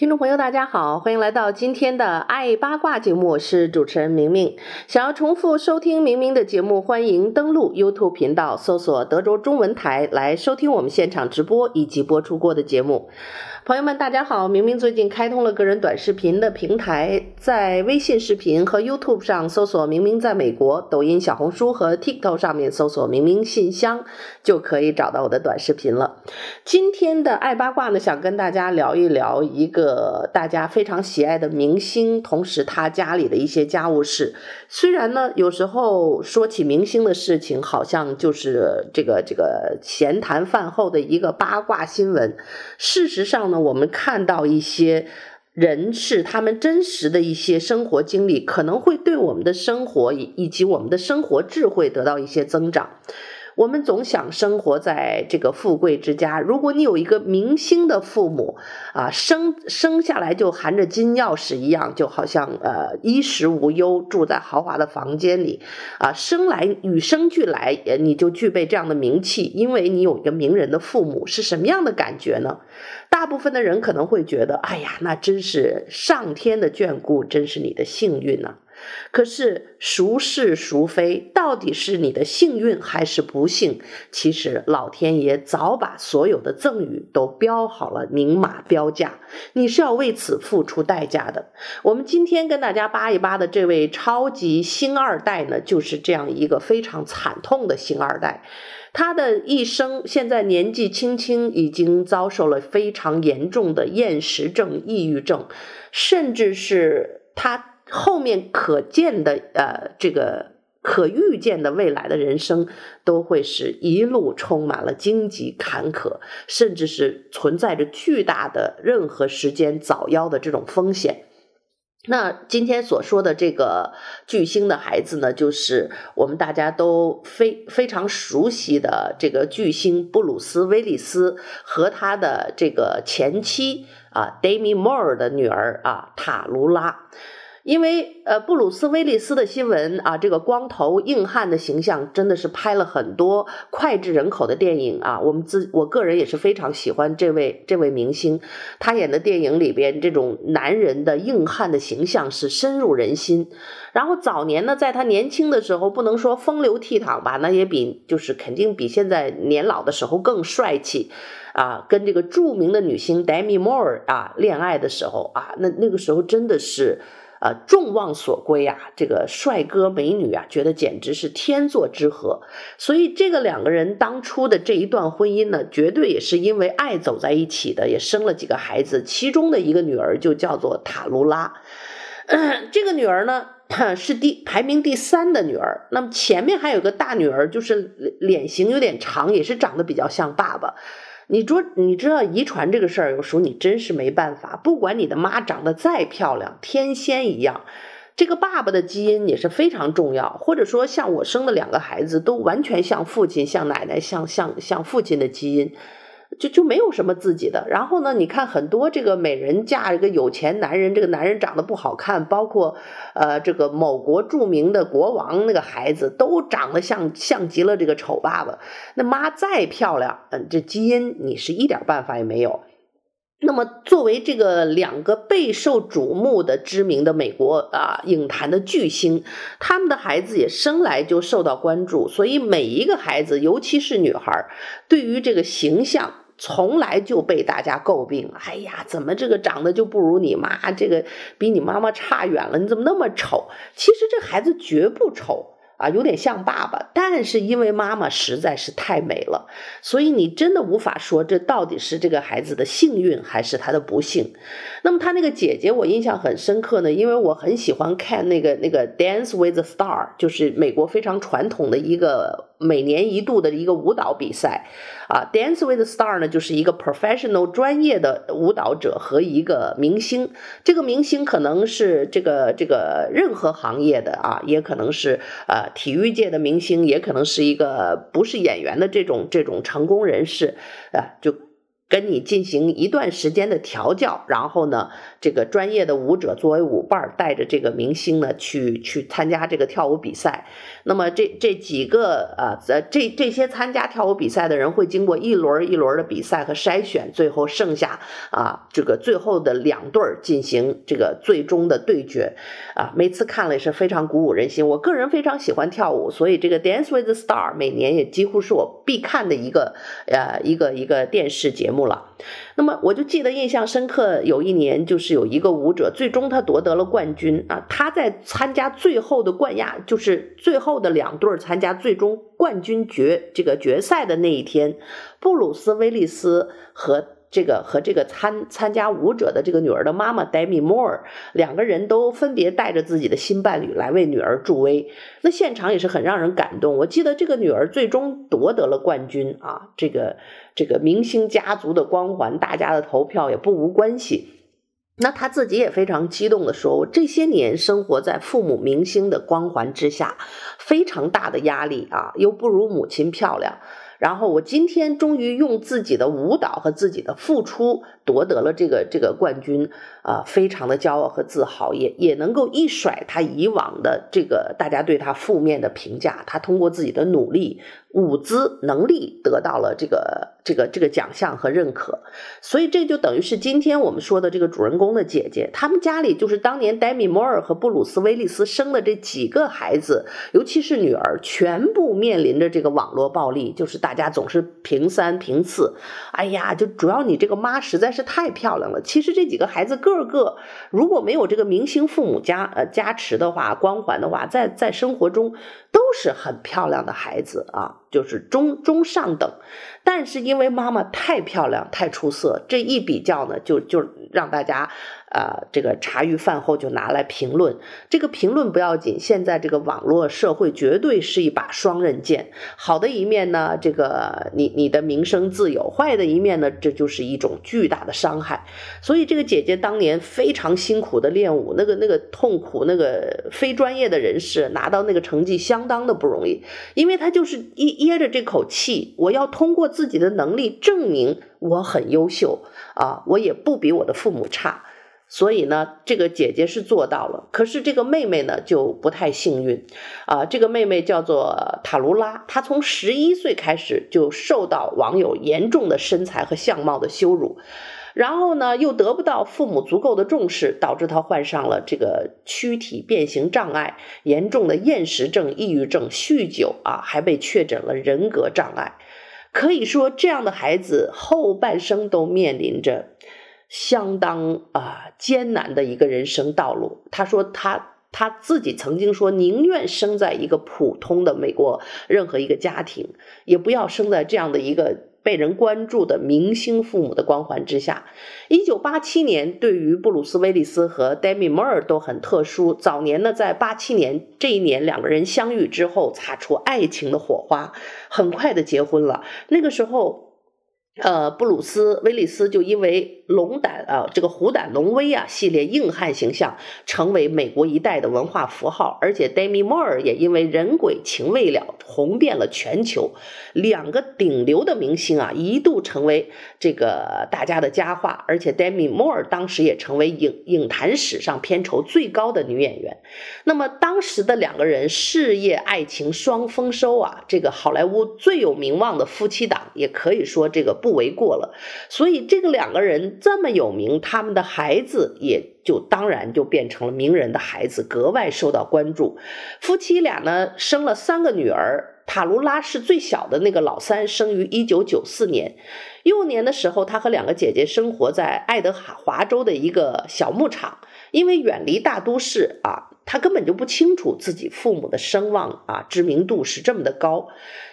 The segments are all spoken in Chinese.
听众朋友，大家好，欢迎来到今天的爱八卦节目，我是主持人明明。想要重复收听明明的节目，欢迎登录 YouTube 频道，搜索德州中文台来收听我们现场直播以及播出过的节目。朋友们，大家好！明明最近开通了个人短视频的平台，在微信视频和 YouTube 上搜索“明明在美国”，抖音、小红书和 TikTok 上面搜索“明明信箱”，就可以找到我的短视频了。今天的爱八卦呢，想跟大家聊一聊一个大家非常喜爱的明星，同时他家里的一些家务事。虽然呢，有时候说起明星的事情，好像就是这个这个闲谈饭后的一个八卦新闻，事实上。那我们看到一些人是他们真实的一些生活经历，可能会对我们的生活以以及我们的生活智慧得到一些增长。我们总想生活在这个富贵之家。如果你有一个明星的父母啊，生生下来就含着金钥匙一样，就好像呃衣食无忧，住在豪华的房间里啊，生来与生俱来，你就具备这样的名气，因为你有一个名人的父母，是什么样的感觉呢？大部分的人可能会觉得，哎呀，那真是上天的眷顾，真是你的幸运呢。可是孰是孰非，到底是你的幸运还是不幸？其实老天爷早把所有的赠与都标好了明码标价，你是要为此付出代价的。我们今天跟大家扒一扒的这位超级星二代呢，就是这样一个非常惨痛的星二代。他的一生现在年纪轻轻，已经遭受了非常严重的厌食症、抑郁症，甚至是他。后面可见的呃，这个可预见的未来的人生，都会是一路充满了荆棘坎坷，甚至是存在着巨大的任何时间早夭的这种风险。那今天所说的这个巨星的孩子呢，就是我们大家都非非常熟悉的这个巨星布鲁斯威利斯和他的这个前妻啊，Demi Moore 的女儿啊，塔卢拉。因为呃，布鲁斯威利斯的新闻啊，这个光头硬汉的形象真的是拍了很多脍炙人口的电影啊。我们自我个人也是非常喜欢这位这位明星，他演的电影里边这种男人的硬汉的形象是深入人心。然后早年呢，在他年轻的时候，不能说风流倜傥吧，那也比就是肯定比现在年老的时候更帅气啊。跟这个著名的女星 Demi Moore 啊恋爱的时候啊，那那个时候真的是。呃，众望所归啊，这个帅哥美女啊，觉得简直是天作之合。所以，这个两个人当初的这一段婚姻呢，绝对也是因为爱走在一起的，也生了几个孩子，其中的一个女儿就叫做塔卢拉。这个女儿呢，是第排名第三的女儿。那么前面还有个大女儿，就是脸型有点长，也是长得比较像爸爸。你说，你知道遗传这个事儿，有时候你真是没办法。不管你的妈长得再漂亮，天仙一样，这个爸爸的基因也是非常重要。或者说，像我生的两个孩子，都完全像父亲、像奶奶、像像像父亲的基因。就就没有什么自己的，然后呢，你看很多这个美人嫁一个有钱男人，这个男人长得不好看，包括呃这个某国著名的国王那个孩子都长得像像极了这个丑爸爸。那妈再漂亮，嗯，这基因你是一点办法也没有。那么作为这个两个备受瞩目的知名的美国啊影坛的巨星，他们的孩子也生来就受到关注，所以每一个孩子，尤其是女孩，对于这个形象。从来就被大家诟病，哎呀，怎么这个长得就不如你妈？这个比你妈妈差远了，你怎么那么丑？其实这孩子绝不丑啊，有点像爸爸，但是因为妈妈实在是太美了，所以你真的无法说这到底是这个孩子的幸运还是他的不幸。那么他那个姐姐，我印象很深刻呢，因为我很喜欢看那个那个 Dance with the Star，就是美国非常传统的一个每年一度的一个舞蹈比赛啊。Dance with the Star 呢，就是一个 professional 专业的舞蹈者和一个明星，这个明星可能是这个这个任何行业的啊，也可能是呃。体育界的明星也可能是一个不是演员的这种这种成功人士啊，就。跟你进行一段时间的调教，然后呢，这个专业的舞者作为舞伴，带着这个明星呢去去参加这个跳舞比赛。那么这这几个呃这这些参加跳舞比赛的人会经过一轮一轮的比赛和筛选，最后剩下啊这个最后的两对进行这个最终的对决啊。每次看了也是非常鼓舞人心。我个人非常喜欢跳舞，所以这个 Dance with the Star 每年也几乎是我必看的一个呃一个一个电视节目。了，那么我就记得印象深刻，有一年就是有一个舞者，最终他夺得了冠军啊！他在参加最后的冠亚，就是最后的两对参加最终冠军决这个决赛的那一天，布鲁斯威利斯和。这个和这个参参加舞者的这个女儿的妈妈 Demi Moore 两个人都分别带着自己的新伴侣来为女儿助威，那现场也是很让人感动。我记得这个女儿最终夺得了冠军啊，这个这个明星家族的光环，大家的投票也不无关系。那她自己也非常激动地说：“我这些年生活在父母明星的光环之下，非常大的压力啊，又不如母亲漂亮。”然后我今天终于用自己的舞蹈和自己的付出夺得了这个这个冠军啊，非常的骄傲和自豪，也也能够一甩他以往的这个大家对他负面的评价，他通过自己的努力。舞姿能力得到了这个这个这个奖项和认可，所以这就等于是今天我们说的这个主人公的姐姐，他们家里就是当年 Demi Moore 和布鲁斯威利斯生的这几个孩子，尤其是女儿，全部面临着这个网络暴力，就是大家总是评三评四，哎呀，就主要你这个妈实在是太漂亮了。其实这几个孩子个个如果没有这个明星父母加呃加持的话，光环的话，在在生活中都是很漂亮的孩子啊。就是中中上等，但是因为妈妈太漂亮、太出色，这一比较呢，就就让大家。呃，这个茶余饭后就拿来评论，这个评论不要紧。现在这个网络社会绝对是一把双刃剑，好的一面呢，这个你你的名声自有；坏的一面呢，这就是一种巨大的伤害。所以这个姐姐当年非常辛苦的练舞，那个那个痛苦，那个非专业的人士拿到那个成绩相当的不容易，因为她就是一噎着这口气，我要通过自己的能力证明我很优秀啊，我也不比我的父母差。所以呢，这个姐姐是做到了，可是这个妹妹呢就不太幸运，啊，这个妹妹叫做塔卢拉，她从十一岁开始就受到网友严重的身材和相貌的羞辱，然后呢又得不到父母足够的重视，导致他患上了这个躯体变形障碍、严重的厌食症、抑郁症、酗酒啊，还被确诊了人格障碍。可以说，这样的孩子后半生都面临着。相当啊、艰难的一个人生道路。他说他他自己曾经说，宁愿生在一个普通的美国任何一个家庭，也不要生在这样的一个被人关注的明星父母的光环之下。一九八七年对于布鲁斯威利斯和 Demi Moore 都很特殊。早年呢，在八七年这一年，两个人相遇之后，擦出爱情的火花，很快的结婚了。那个时候。呃，布鲁斯威利斯就因为龙胆啊，这个虎胆龙威啊系列硬汉形象，成为美国一代的文化符号。而且 Demi Moore 也因为人鬼情未了，红遍了全球。两个顶流的明星啊，一度成为这个大家的佳话。而且 Demi Moore 当时也成为影影坛史上片酬最高的女演员。那么当时的两个人事业爱情双丰收啊，这个好莱坞最有名望的夫妻档，也可以说这个不。为过了，所以这个两个人这么有名，他们的孩子也就当然就变成了名人的孩子，格外受到关注。夫妻俩呢，生了三个女儿，塔卢拉是最小的那个老三，生于一九九四年。幼年的时候，他和两个姐姐生活在爱德华州的一个小牧场，因为远离大都市啊。他根本就不清楚自己父母的声望啊，知名度是这么的高。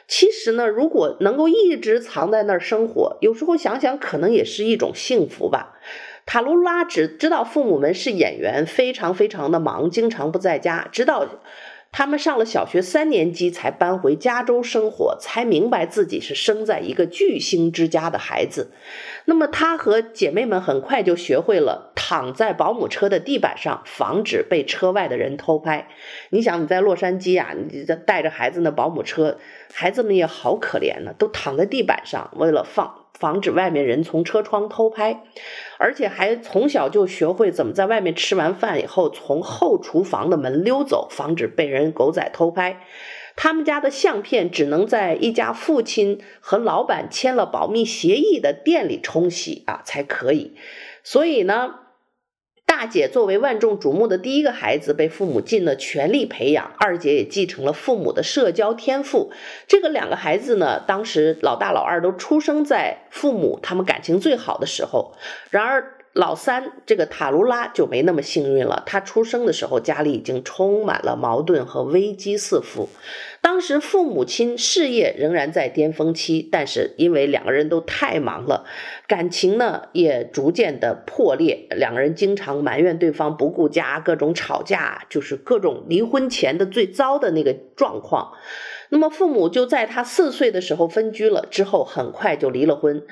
其实呢，如果能够一直藏在那儿生活，有时候想想，可能也是一种幸福吧。塔卢拉只知道父母们是演员，非常非常的忙，经常不在家，直到。他们上了小学三年级才搬回加州生活，才明白自己是生在一个巨星之家的孩子。那么，他和姐妹们很快就学会了躺在保姆车的地板上，防止被车外的人偷拍。你想，你在洛杉矶啊，你带着孩子那保姆车，孩子们也好可怜呢，都躺在地板上，为了放。防止外面人从车窗偷拍，而且还从小就学会怎么在外面吃完饭以后从后厨房的门溜走，防止被人狗仔偷拍。他们家的相片只能在一家父亲和老板签了保密协议的店里冲洗啊才可以。所以呢。大姐作为万众瞩目的第一个孩子，被父母尽了全力培养。二姐也继承了父母的社交天赋。这个两个孩子呢，当时老大老二都出生在父母他们感情最好的时候。然而，老三这个塔卢拉就没那么幸运了。他出生的时候，家里已经充满了矛盾和危机四伏。当时父母亲事业仍然在巅峰期，但是因为两个人都太忙了，感情呢也逐渐的破裂。两个人经常埋怨对方不顾家，各种吵架，就是各种离婚前的最糟的那个状况。那么父母就在他四岁的时候分居了，之后很快就离了婚。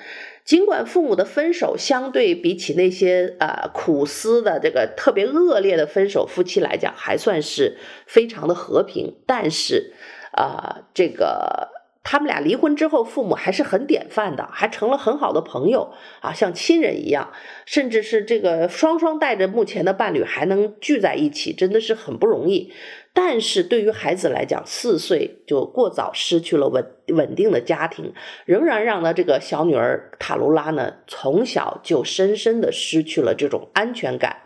尽管父母的分手相对比起那些呃苦思的这个特别恶劣的分手夫妻来讲，还算是非常的和平，但是啊、这个他们俩离婚之后，父母还是很典范的，还成了很好的朋友啊，像亲人一样，甚至是这个双双带着目前的伴侣还能聚在一起，真的是很不容易。但是对于孩子来讲，四岁就过早失去了稳稳定的家庭，仍然让呢这个小女儿塔卢拉呢，从小就深深的失去了这种安全感。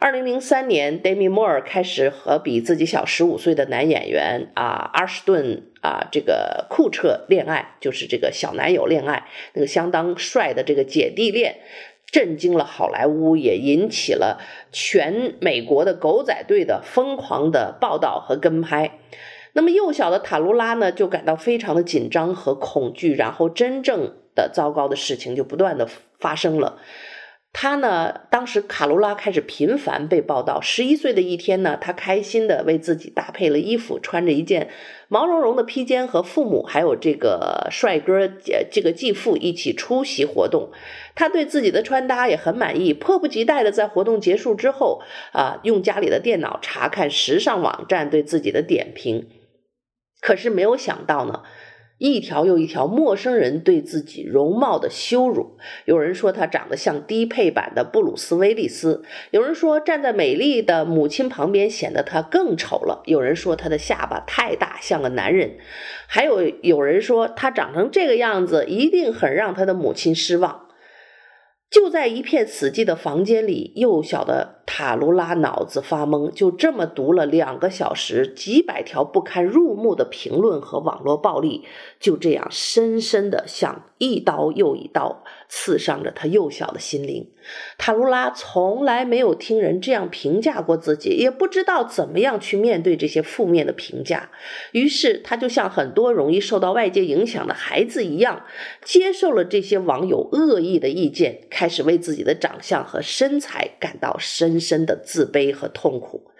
二零零三年，Demi Moore 开始和比自己小十五岁的男演员啊阿什顿啊这个库彻恋爱，就是这个小男友恋爱，那个相当帅的这个姐弟恋。震惊了好莱坞，也引起了全美国的狗仔队的疯狂的报道和跟拍。那么幼小的塔卢拉呢，就感到非常的紧张和恐惧，然后真正的糟糕的事情就不断的发生了。他呢，当时卡罗拉开始频繁被报道。十一岁的一天呢，他开心地为自己搭配了衣服，穿着一件毛茸茸的披肩，和父母还有这个帅哥这个继父一起出席活动。他对自己的穿搭也很满意，迫不及待地在活动结束之后啊，用家里的电脑查看时尚网站对自己的点评。可是没有想到呢。一条又一条陌生人对自己容貌的羞辱。有人说他长得像低配版的布鲁斯·威利斯，有人说站在美丽的母亲旁边显得他更丑了，有人说他的下巴太大像个男人，还有有人说他长成这个样子一定很让他的母亲失望。就在一片死寂的房间里，幼小的塔卢拉脑子发懵，就这么读了两个小时，几百条不堪入目的评论和网络暴力，就这样深深的像一刀又一刀刺伤着他幼小的心灵。塔卢拉从来没有听人这样评价过自己，也不知道怎么样去面对这些负面的评价。于是，他就像很多容易受到外界影响的孩子一样，接受了这些网友恶意的意见，开始为自己的长相和身材感到深深深的自卑和痛苦。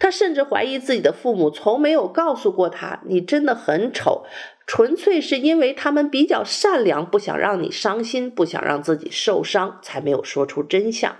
他甚至怀疑自己的父母从没有告诉过他：“你真的很丑。”纯粹是因为他们比较善良，不想让你伤心，不想让自己受伤，才没有说出真相。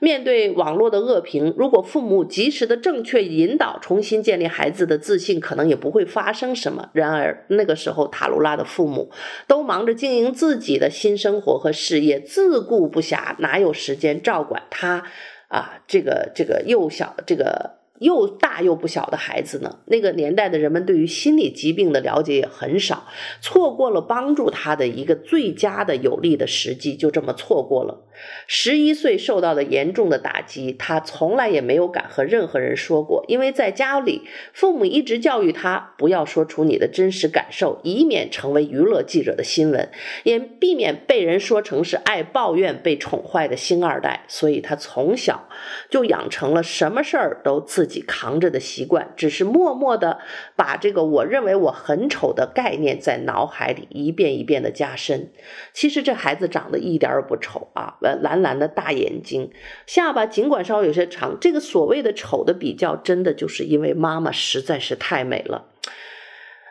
面对网络的恶评，如果父母及时的正确引导，重新建立孩子的自信，可能也不会发生什么。然而那个时候，塔卢拉的父母都忙着经营自己的新生活和事业，自顾不暇，哪有时间照管他啊？这个这个幼小这个。又大又不小的孩子呢？那个年代的人们对于心理疾病的了解也很少，错过了帮助他的一个最佳的有利的时机，就这么错过了。十一岁受到的严重的打击，他从来也没有敢和任何人说过，因为在家里，父母一直教育他不要说出你的真实感受，以免成为娱乐记者的新闻，也避免被人说成是爱抱怨、被宠坏的星二代。所以他从小就养成了什么事儿都自自己扛着的习惯，只是默默的把这个我认为我很丑的概念在脑海里一遍一遍的加深。其实这孩子长得一点儿不丑啊，蓝蓝的大眼睛，下巴尽管稍微有些长，这个所谓的丑的比较，真的就是因为妈妈实在是太美了。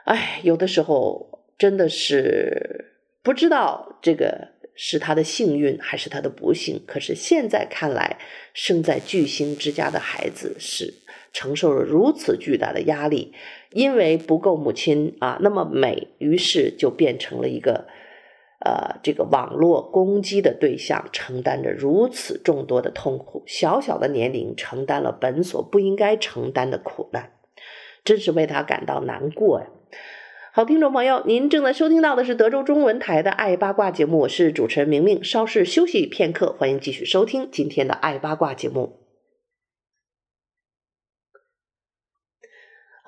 哎，有的时候真的是不知道这个。是他的幸运还是他的不幸？可是现在看来，生在巨星之家的孩子是承受了如此巨大的压力，因为不够母亲啊那么美，于是就变成了一个呃这个网络攻击的对象，承担着如此众多的痛苦。小小的年龄承担了本所不应该承担的苦难，真是为他感到难过呀。好，听众朋友，您正在收听到的是德州中文台的《爱八卦》节目，我是主持人明明。稍事休息片刻，欢迎继续收听今天的《爱八卦》节目。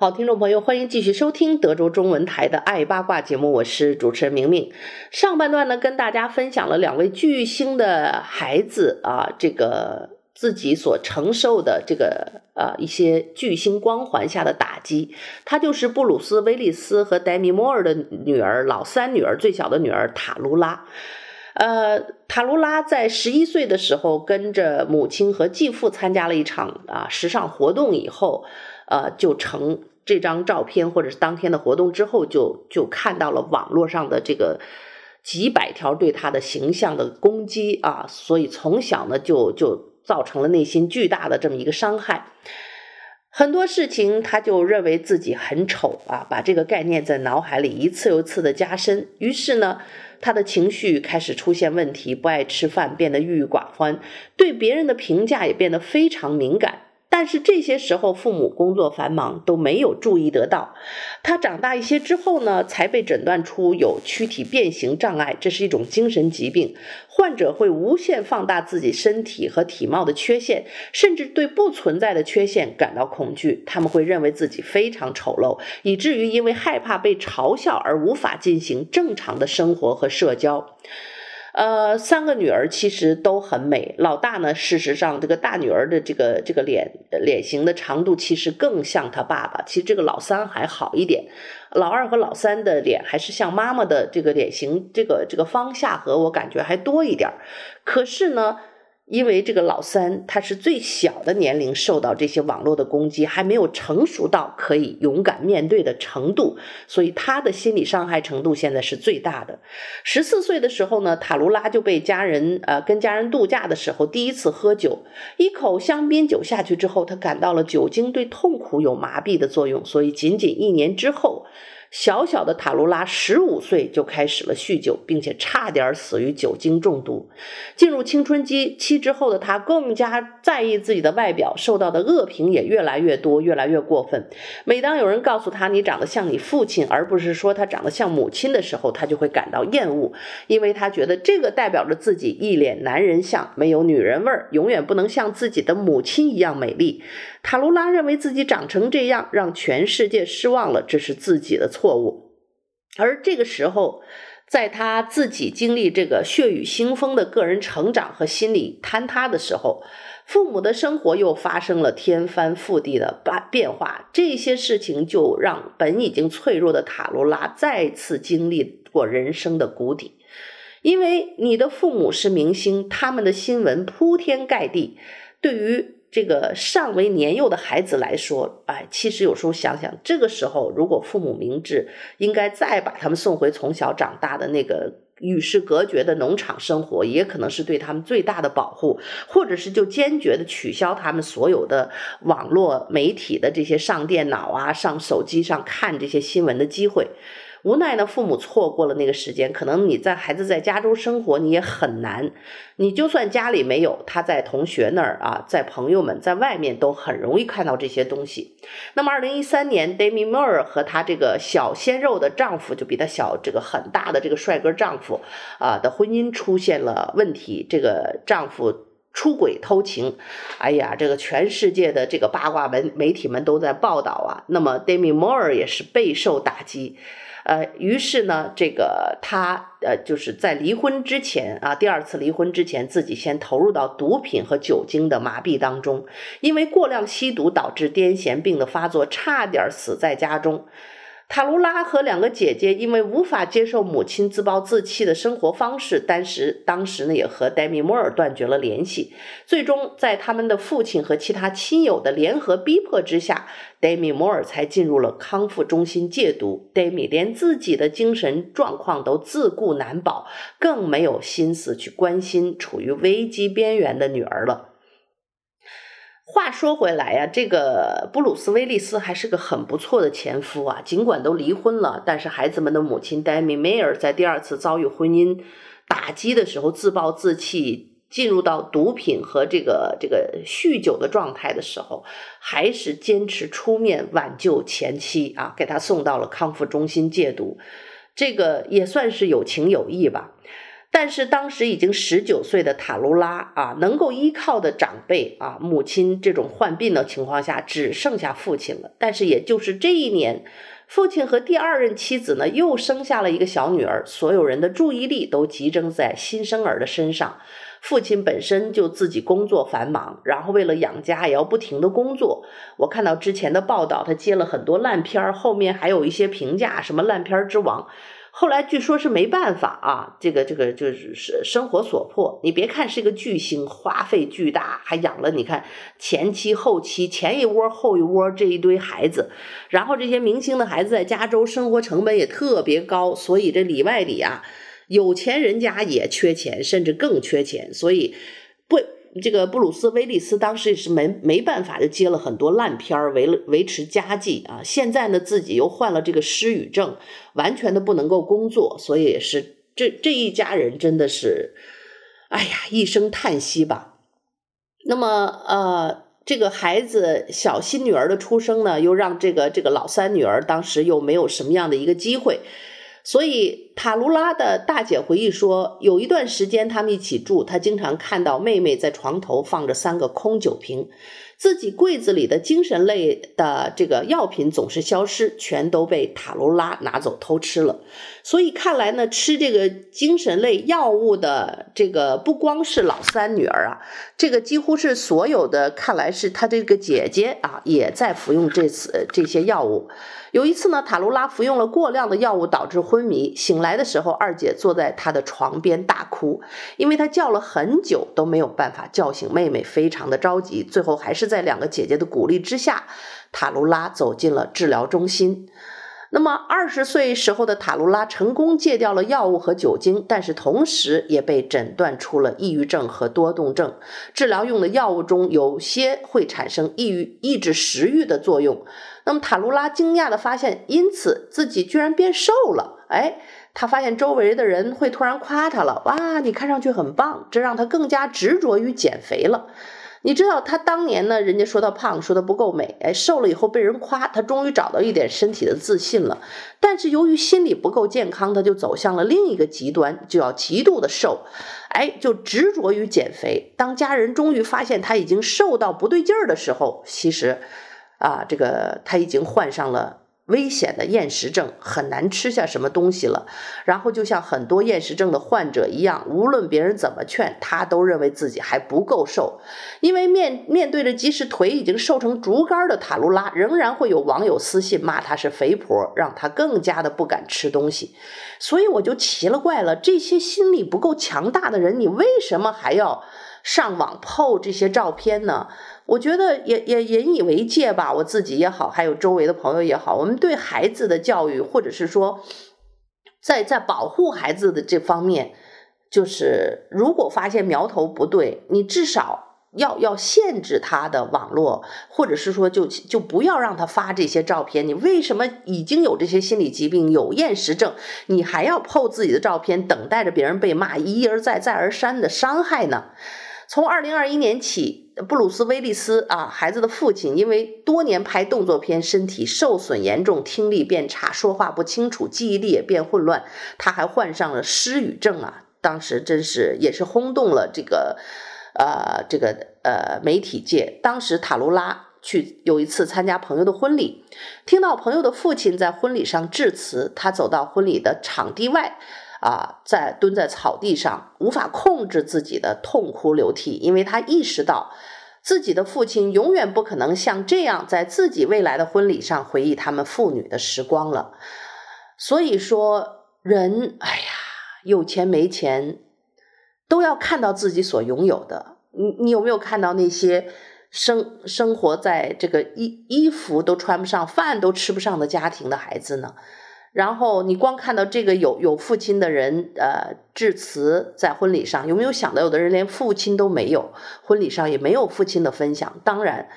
好，听众朋友，欢迎继续收听德州中文台的《爱八卦》节目，我是主持人明明。上半段呢，跟大家分享了两位巨星的孩子啊，这个。自己所承受的这个呃一些巨星光环下的打击，他就是布鲁斯威利斯和黛米摩尔的女儿，老三女儿，最小的女儿塔卢拉。呃，塔卢拉在十一岁的时候，跟着母亲和继父参加了一场啊时尚活动以后，呃，就成这张照片或者是当天的活动之后就，就看到了网络上的这个几百条对他的形象的攻击啊，所以从小呢就就。造成了内心巨大的这么一个伤害，很多事情他就认为自己很丑啊，把这个概念在脑海里一次又一次的加深，于是呢，他的情绪开始出现问题，不爱吃饭，变得郁郁寡欢，对别人的评价也变得非常敏感。但是这些时候，父母工作繁忙，都没有注意得到。他长大一些之后呢，才被诊断出有躯体变形障碍，这是一种精神疾病。患者会无限放大自己身体和体貌的缺陷，甚至对不存在的缺陷感到恐惧。他们会认为自己非常丑陋，以至于因为害怕被嘲笑而无法进行正常的生活和社交。呃，三个女儿其实都很美。老大呢，事实上，这个大女儿的这个这个脸脸型的长度其实更像她爸爸。其实这个老三还好一点，老二和老三的脸还是像妈妈的这个脸型，这个这个方下颌，我感觉还多一点。可是呢。因为这个老三他是最小的年龄受到这些网络的攻击，还没有成熟到可以勇敢面对的程度，所以他的心理伤害程度现在是最大的。十四岁的时候呢，塔卢拉就被家人呃跟家人度假的时候第一次喝酒，一口香槟酒下去之后，他感到了酒精对痛苦有麻痹的作用，所以仅仅一年之后。小小的塔卢拉十五岁就开始了酗酒，并且差点死于酒精中毒。进入青春期期之后的他更加在意自己的外表，受到的恶评也越来越多，越来越过分。每当有人告诉他你长得像你父亲，而不是说他长得像母亲的时候，他就会感到厌恶，因为他觉得这个代表着自己一脸男人相，没有女人味儿，永远不能像自己的母亲一样美丽。塔卢拉认为自己长成这样，让全世界失望了，这是自己的错错误。而这个时候，在他自己经历这个血雨腥风的个人成长和心理坍塌的时候，父母的生活又发生了天翻覆地的变变化。这些事情就让本已经脆弱的塔罗拉再次经历过人生的谷底。因为你的父母是明星，他们的新闻铺天盖地，对于。这个尚为年幼的孩子来说，哎，其实有时候想想，这个时候如果父母明智，应该再把他们送回从小长大的那个与世隔绝的农场生活，也可能是对他们最大的保护，或者是就坚决的取消他们所有的网络媒体的这些上电脑啊、上手机上看这些新闻的机会。无奈呢，父母错过了那个时间。可能你在孩子在加州生活，你也很难。你就算家里没有，他在同学那儿啊，在朋友们在外面都很容易看到这些东西。那么，二零一三年，Demi Moore 和她这个小鲜肉的丈夫，就比她小这个很大的这个帅哥丈夫啊的婚姻出现了问题。这个丈夫出轨偷情，哎呀，这个全世界的这个八卦媒媒体们都在报道啊。那么，Demi Moore 也是备受打击。呃，于是呢，这个他呃就是在离婚之前啊，第二次离婚之前，自己先投入到毒品和酒精的麻痹当中，因为过量吸毒导致癫痫病的发作，差点死在家中。塔卢拉和两个姐姐因为无法接受母亲自暴自弃的生活方式，当时当时呢也和戴米·摩尔断绝了联系。最终，在他们的父亲和其他亲友的联合逼迫之下，戴米·摩尔才进入了康复中心戒毒。戴米连自己的精神状况都自顾难保，更没有心思去关心处于危机边缘的女儿了。话说回来呀，这个布鲁斯·威利斯还是个很不错的前夫啊。尽管都离婚了，但是孩子们的母亲黛米·梅尔在第二次遭遇婚姻打击的时候，自暴自弃，进入到毒品和这个这个酗酒的状态的时候，还是坚持出面挽救前妻啊，给他送到了康复中心戒毒。这个也算是有情有义吧。但是当时已经十九岁的塔卢拉啊，能够依靠的长辈啊，母亲这种患病的情况下，只剩下父亲了。但是也就是这一年，父亲和第二任妻子呢，又生下了一个小女儿，所有人的注意力都集中在新生儿的身上。父亲本身就自己工作繁忙，然后为了养家也要不停的工作。我看到之前的报道，他接了很多烂片儿，后面还有一些评价，什么烂片之王。后来据说是没办法啊，这个这个就是生活所迫。你别看是个巨星，花费巨大，还养了你看前妻后妻前一窝后一窝这一堆孩子，然后这些明星的孩子在加州生活成本也特别高，所以这里外里啊，有钱人家也缺钱，甚至更缺钱，所以不。这个布鲁斯·威利斯当时也是没没办法，就接了很多烂片儿维维持家计啊。现在呢，自己又患了这个失语症，完全的不能够工作，所以也是这这一家人真的是，哎呀，一声叹息吧。那么呃，这个孩子小新女儿的出生呢，又让这个这个老三女儿当时又没有什么样的一个机会。所以塔卢拉的大姐回忆说，有一段时间他们一起住，她经常看到妹妹在床头放着三个空酒瓶，自己柜子里的精神类的这个药品总是消失，全都被塔卢拉拿走偷吃了。所以看来呢，吃这个精神类药物的这个不光是老三女儿啊，这个几乎是所有的，看来是她这个姐姐啊，也在服用这次这些药物。有一次呢，塔卢拉服用了过量的药物，导致昏迷。醒来的时候，二姐坐在她的床边大哭，因为她叫了很久都没有办法叫醒妹妹，非常的着急。最后还是在两个姐姐的鼓励之下，塔卢拉走进了治疗中心。那么二十岁时候的塔卢拉成功戒掉了药物和酒精，但是同时也被诊断出了抑郁症和多动症。治疗用的药物中有些会产生抑郁、抑制食欲的作用。那么塔卢拉惊讶地发现，因此自己居然变瘦了。哎，他发现周围的人会突然夸他了，哇，你看上去很棒，这让他更加执着于减肥了。你知道他当年呢，人家说他胖，说他不够美，哎，瘦了以后被人夸，他终于找到一点身体的自信了。但是由于心理不够健康，他就走向了另一个极端，就要极度的瘦，哎，就执着于减肥。当家人终于发现他已经瘦到不对劲儿的时候，其实，啊，这个他已经患上了。危险的厌食症，很难吃下什么东西了，然后就像很多厌食症的患者一样，无论别人怎么劝，他都认为自己还不够瘦，因为面面对着即使腿已经瘦成竹竿的塔卢拉，仍然会有网友私信骂他是肥婆，让他更加的不敢吃东西。所以我就奇了怪了，这些心理不够强大的人，你为什么还要上网 po 这些照片呢？我觉得也也引以为戒吧，我自己也好，还有周围的朋友也好，我们对孩子的教育，或者是说，在在保护孩子的这方面，就是如果发现苗头不对，你至少要要限制他的网络，或者是说就就不要让他发这些照片。你为什么已经有这些心理疾病，有厌食症，你还要 po 自己的照片，等待着别人被骂，一而再再而三的伤害呢？从二零二一年起，布鲁斯·威利斯啊，孩子的父亲，因为多年拍动作片，身体受损严重，听力变差，说话不清楚，记忆力也变混乱，他还患上了失语症啊！当时真是也是轰动了这个，呃，这个呃媒体界。当时塔卢拉去有一次参加朋友的婚礼，听到朋友的父亲在婚礼上致辞，他走到婚礼的场地外，啊，在蹲在草地上，无法控制自己的痛哭流涕，因为他意识到自己的父亲永远不可能像这样在自己未来的婚礼上回忆他们父女的时光了。所以说，人，哎呀，有钱没钱，都要看到自己所拥有的。你你有没有看到那些生生活在这个衣衣服都穿不上、饭都吃不上的家庭的孩子呢？然后你光看到这个有有父亲的人，呃，致辞在婚礼上，有没有想到有的人连父亲都没有，婚礼上也没有父亲的分享？当然，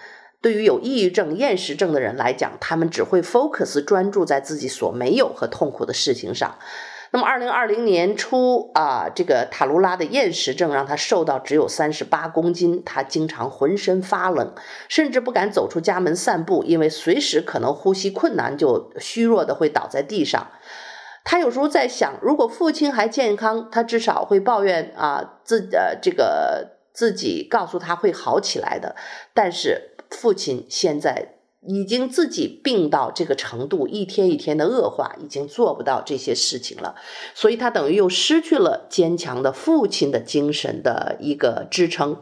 对于有抑郁症、厌食症的人来讲，他们只会 focus 专注在自己所没有和痛苦的事情上。那么，二零二零年初啊，这个塔卢拉的厌食症让他瘦到只有三十八公斤，他经常浑身发冷，甚至不敢走出家门散步，因为随时可能呼吸困难，就虚弱的会倒在地上。他有时候在想，如果父亲还健康，他至少会抱怨啊，自呃这个自己告诉他会好起来的。但是父亲现在。已经自己病到这个程度，一天一天的恶化，已经做不到这些事情了，所以他等于又失去了坚强的父亲的精神的一个支撑。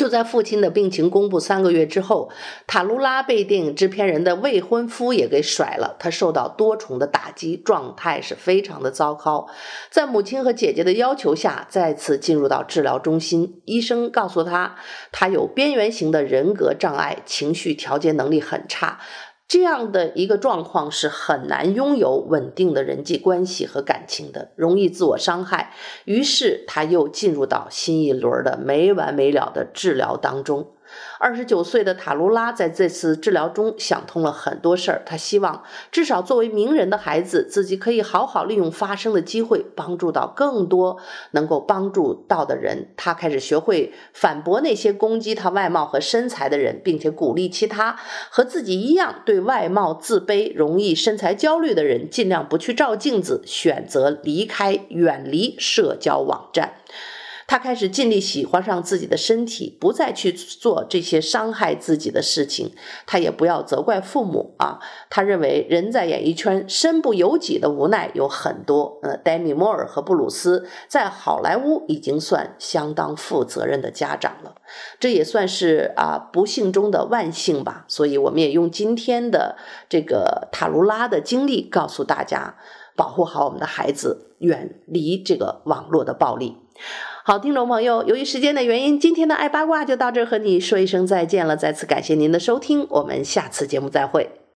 就在父亲的病情公布三个月之后，塔卢拉被电影制片人的未婚夫也给甩了，他受到多重的打击，状态是非常的糟糕。在母亲和姐姐的要求下，再次进入到治疗中心。医生告诉他，他有边缘型的人格障碍，情绪调节能力很差。这样的一个状况是很难拥有稳定的人际关系和感情的，容易自我伤害。于是他又进入到新一轮的没完没了的治疗当中。二十九岁的塔卢拉在这次治疗中想通了很多事儿。他希望至少作为名人的孩子，自己可以好好利用发声的机会，帮助到更多能够帮助到的人。他开始学会反驳那些攻击他外貌和身材的人，并且鼓励其他和自己一样对外貌自卑、容易身材焦虑的人，尽量不去照镜子，选择离开、远离社交网站。他开始尽力喜欢上自己的身体，不再去做这些伤害自己的事情。他也不要责怪父母啊。他认为人在演艺圈身不由己的无奈有很多。呃，黛米·摩尔和布鲁斯在好莱坞已经算相当负责任的家长了，这也算是啊不幸中的万幸吧。所以，我们也用今天的这个塔卢拉的经历告诉大家，保护好我们的孩子，远离这个网络的暴力。好，听众朋友，由于时间的原因，今天的爱八卦就到这儿，和你说一声再见了。再次感谢您的收听，我们下次节目再会。